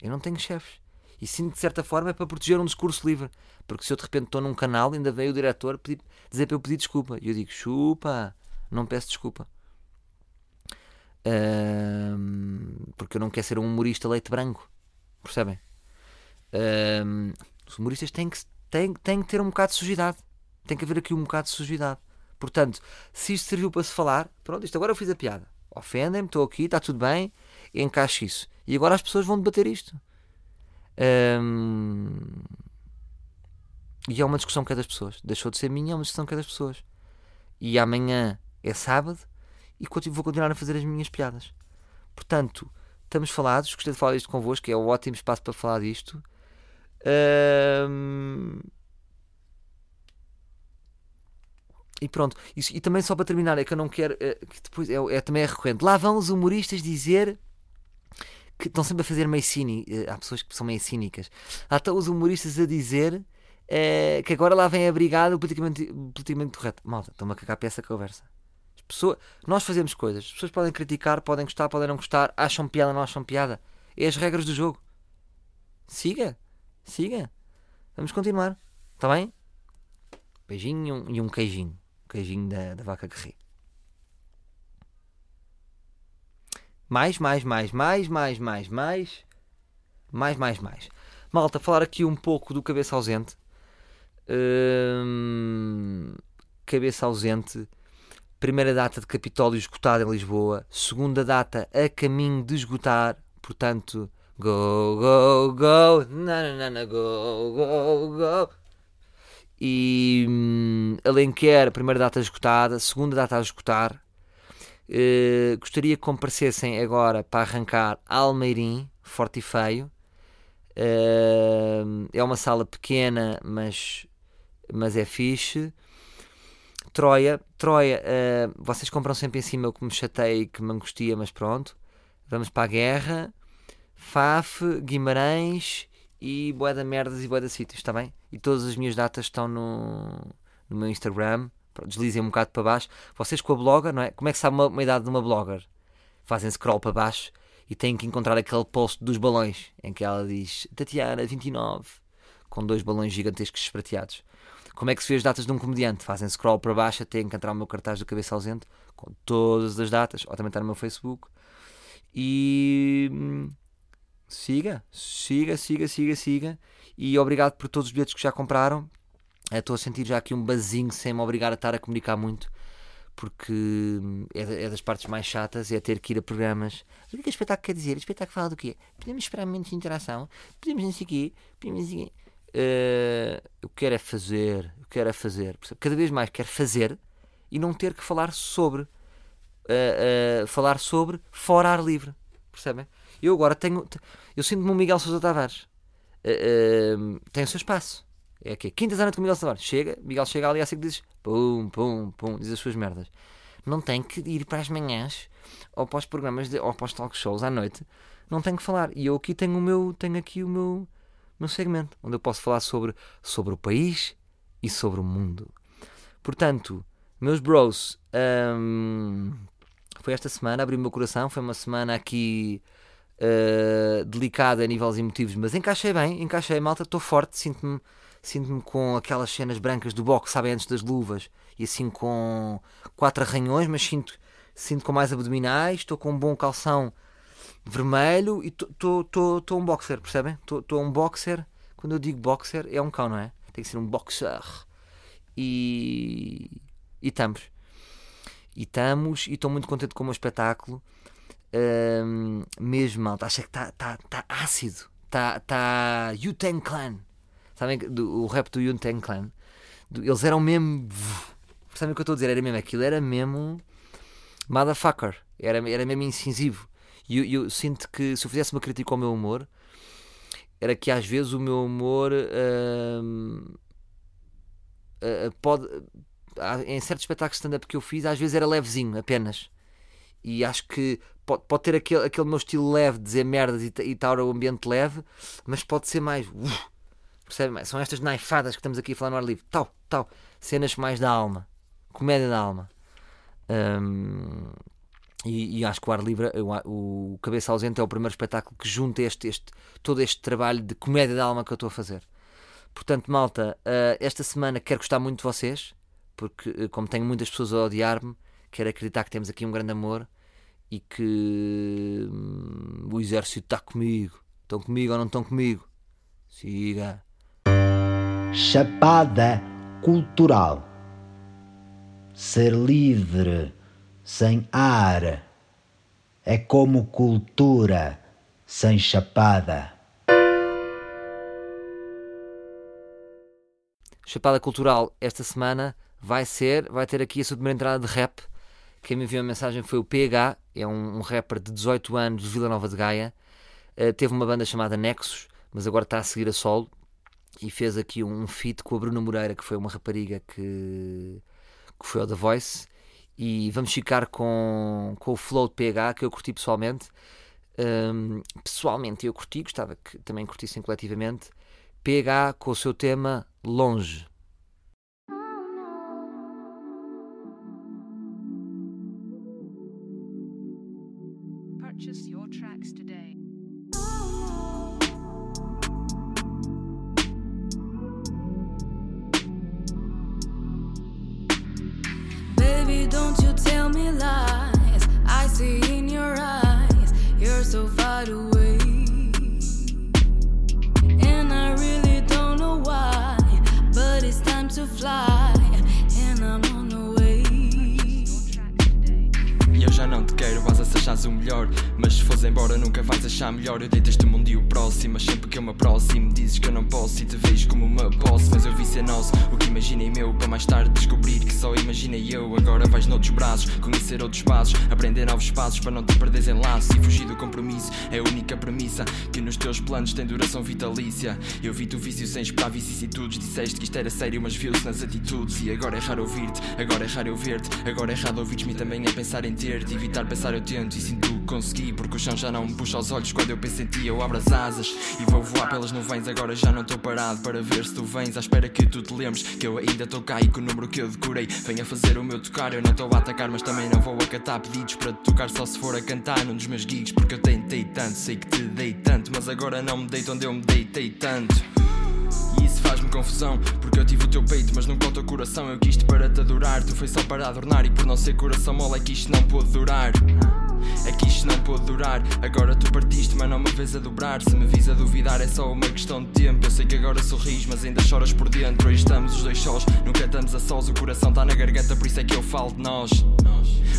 B: Eu não tenho chefes. E sinto de certa forma é para proteger um discurso livre. Porque se eu de repente estou num canal, ainda veio o diretor pedir, dizer para eu pedir desculpa. E eu digo: chupa, não peço desculpa. Porque eu não quero ser um humorista leite branco. Percebem? Os humoristas têm que, têm, têm que ter um bocado de sujidade. Tem que haver aqui um bocado de sujidade. Portanto, se isto serviu para se falar, pronto, isto agora eu fiz a piada. Ofendem-me, estou aqui, está tudo bem, encaixo isso. E agora as pessoas vão debater isto. Ahm, E é uma discussão que é das pessoas. Deixou de ser minha, é uma discussão que é das pessoas. E amanhã é sábado e vou continuar a fazer as minhas piadas. Portanto, estamos falados. Gostei de falar isto convosco, é um ótimo espaço para falar disto. Ahm, E pronto, Isso- e também só para terminar, é que eu não quero. é, que depois é, é- também é recorrente. Lá vão os humoristas dizer que estão sempre a fazer meio cínicos. Há pessoas que são meio cínicas. Lá estão os humoristas a dizer eh, que agora lá vem a brigada politicamente, politicamente correto. Malta, estão-me a cagar para essa conversa. Nós fazemos coisas, as pessoas podem criticar, podem gostar, podem não gostar, acham piada, não acham piada. É as regras do jogo. Siga, siga. Vamos continuar. Está bem? Beijinho e um, e um queijinho. Queijinho da, da vaca que ri. Mais, mais, mais, mais, mais, mais, mais. Mais, mais, mais. Malta, falar aqui um pouco do cabeça ausente. Hum, cabeça ausente. Primeira data de Capitólio esgotada em Lisboa. Segunda data a caminho de esgotar. Portanto, go, go, go. Na, na, na, go, go, go. E hum, Alenquer, primeira data esgotada. Segunda data a esgotar. Eh, gostaria que comparecessem agora para arrancar Almeirim, forte e feio. Eh, é uma sala pequena, mas, mas é fixe. Troia, Troia, eh, vocês compram sempre em cima o que me chateia e que me angustia, mas pronto. Vamos para a guerra. Faf, Guimarães e Boé da Merdas e Boé da Sítios, está bem? E todas as minhas datas estão no, no meu Instagram. Deslizem um bocado para baixo. Vocês com a blogger, não é? Como é que sabe uma, uma idade de uma blogger? Fazem scroll para baixo e têm que encontrar aquele post dos balões em que ela diz Tatiana, 29, com dois balões gigantescos esprateados. Como é que se vê as datas de um comediante? Fazem scroll para baixo até encontrar o meu cartaz do cabeça ausente com todas as datas, ou também está no meu Facebook. E hum, siga, siga, siga, siga, siga. E obrigado por todos os bilhetes que já compraram. Eh, Estou a sentir já aqui um bazinho sem me obrigar a estar a comunicar muito, porque hum, é, da- é das partes mais chatas, é ter que ir a programas. O que é que o espetáculo quer dizer? O espetáculo fala do quê? Podemos esperar momentos de interação? Podemos não sei o quê? Podemos não sei o quê? Eh, eu quero é fazer, eu quero é fazer. Cada vez mais quero fazer e não ter que falar sobre. eh, eh, falar sobre fora ar livre. Percebem? Eu agora tenho. Eu sinto-me um Miguel Sousa Tavares. Tem o seu espaço. É que quinta à noite com Miguel Tavares. Chega, Miguel chega ali assim que diz pum, pum, pum, diz as suas merdas. Não tem que ir para as manhãs ou para os programas de, ou para os talk shows à noite. Não tenho que falar. E eu aqui tenho o meu, tenho aqui o meu, meu segmento, onde eu posso falar sobre, sobre o país e sobre o mundo. Portanto, meus bros, hum, foi esta semana, abri o meu coração, foi uma semana aqui uh, delicada a níveis emotivos, mas encaixei bem, encaixei, malta, estou forte, sinto-me sinto-me com aquelas cenas brancas do boxe, sabem, antes das luvas, e assim com quatro arranhões, mas sinto, sinto com mais abdominais, estou com um bom calção vermelho e estou um boxer, percebem? Estou um boxer, quando eu digo boxer, é um cão, não é? Tem que ser um boxer. E, e estamos. E estamos, e estou muito contente com o meu espetáculo. Ahm, mesmo, malta, acha que está tá, tá ácido. Está tá Yu-Tang Clan. Sabem do- o rap do Yu-Tang Clan? Do- Eles eram mesmo. Sabem o que eu estou a dizer? Era mesmo aquilo, era mesmo. Motherfucker. Era, era mesmo incisivo. E eu, eu sinto que se eu fizesse uma crítica ao meu humor, era que às vezes o meu humor ahm, ah, pode. há- Em certos espetáculos stand-up que eu fiz, às vezes era levezinho apenas. E acho que pode, pode ter aquele, aquele meu estilo leve de dizer merdas e e estar o ambiente leve, mas pode ser mais. uf, percebe? São estas naifadas que estamos aqui a falar no ar livre. Tal, tal. Cenas mais da alma. Comédia da alma. Hum, e, e acho que o Ar Livre, o, o Cabeça Ausente, é o primeiro espetáculo que junta este, este, todo este trabalho de comédia da alma que eu estou a fazer. Portanto, malta, eh, esta semana quero gostar muito de vocês, porque eh, como tenho muitas pessoas a odiar-me, quero acreditar que temos aqui um grande amor e que hum, o exército está comigo. Estão comigo ou não estão comigo? Siga.
D: Chapada cultural. Ser livre sem ar é como cultura sem chapada.
B: Chapada Cultural esta semana vai ser, vai ter aqui a sua primeira entrada de rap. Quem me enviou a mensagem foi o PH, é um, um rapper de 18 anos de Vila Nova de Gaia. Eh, teve uma banda chamada Nexus, mas agora está a seguir a solo e fez aqui um, um feat com a Bruna Moreira, que foi uma rapariga que, que foi ao The Voice. E vamos ficar com, com o flow de PH, que eu curti pessoalmente. Hum, pessoalmente eu curti, gostava que também curtissem coletivamente. PH com o seu tema Longe.
E: Conhecer outros passos. Aprender novos passos para não te perderes em laços E fugir do compromisso é a única premissa Que nos teus planos tem duração vitalícia. Eu vi-te o vício sem esperar vicissitudes Disseste que isto era sério mas viu-se nas atitudes. E agora é raro ouvir-te, agora é raro eu ver-te. Agora é errado ouvires-me também a pensar em ter-te. Evitar pensar eu tento e sinto que consegui Porque o chão já não me puxa aos olhos quando eu penso em ti. Eu abro as asas e vou voar pelas nuvens. Agora já não estou parado para ver se tu vens À espera que tu te lembres que eu ainda estou cá E que o número que eu decorei venha fazer o meu tocar. Eu não estou a atacar mas também não vou acatar pedidos Para te tocar. Só se for a cantar num dos meus gigs Porque eu tentei tanto, sei que te dei tanto Mas agora não me deito onde eu me deitei tanto e isso faz-me confusão, porque eu tive o teu peito, mas nunca o teu coração. Eu quis-te para te adorar, tu foi só para adornar. E por não ser coração mole, é que isto não pôde durar. É que isto não pôde durar. Agora tu partiste, mas não me vês a dobrar. Se me vis a duvidar, é só uma questão de tempo. Eu sei que agora sorris, mas ainda choras por dentro. Hoje estamos os dois sós, nunca estamos a sós. O coração está na garganta, por isso é que eu falo de nós.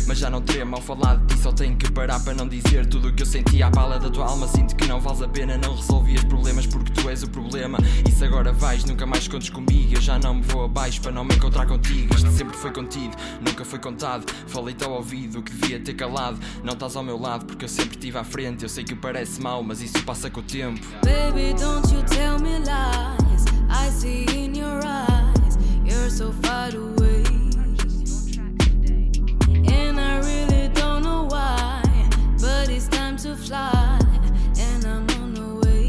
E: Mas já não tremo ao falar de ti, só tenho que parar para não dizer tudo o que eu senti à bala da tua alma. Sinto que não vales a pena, não resolvi os problemas porque tu és o problema. Se agora vais, nunca mais contes comigo. Eu já não me vou abaixo para não me encontrar contigo. Isto sempre foi contido, nunca foi contado. Falei-te ao ouvido o que devia ter calado. Não estás ao meu lado porque eu sempre estive à frente. Eu sei que parece mau, mas isso passa com o tempo.
F: Baby, don't you tell me lies. I see in your eyes, you're so far away. And I really don't know why, but it's time to fly, and I'm on the way.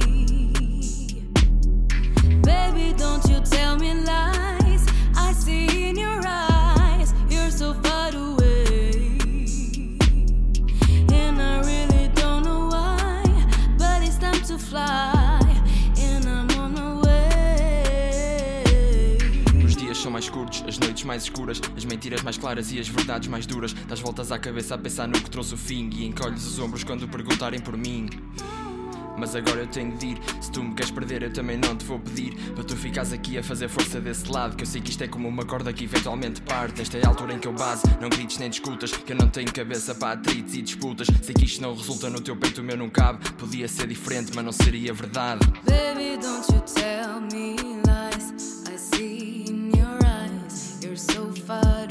F: Baby, don't you tell me lies.
E: São mais curtos, as noites mais escuras, as mentiras mais claras e as verdades mais duras. Das voltas à cabeça a pensar no que trouxe o fim e encolhes os ombros quando perguntarem por mim. Mas agora eu tenho de ir. Se tu me queres perder, eu também não te vou pedir. Para tu ficares aqui a fazer força desse lado. Que eu sei que isto é como uma corda que eventualmente parte. Esta é a altura em que eu base. Não grites nem discutas. Que eu não tenho cabeça para atritos e disputas. Sei que isto não resulta no teu peito, o meu não cabe. Podia ser diferente, mas não seria verdade.
F: Baby, don't you tell me lies. I see in your eyes. You're so fine.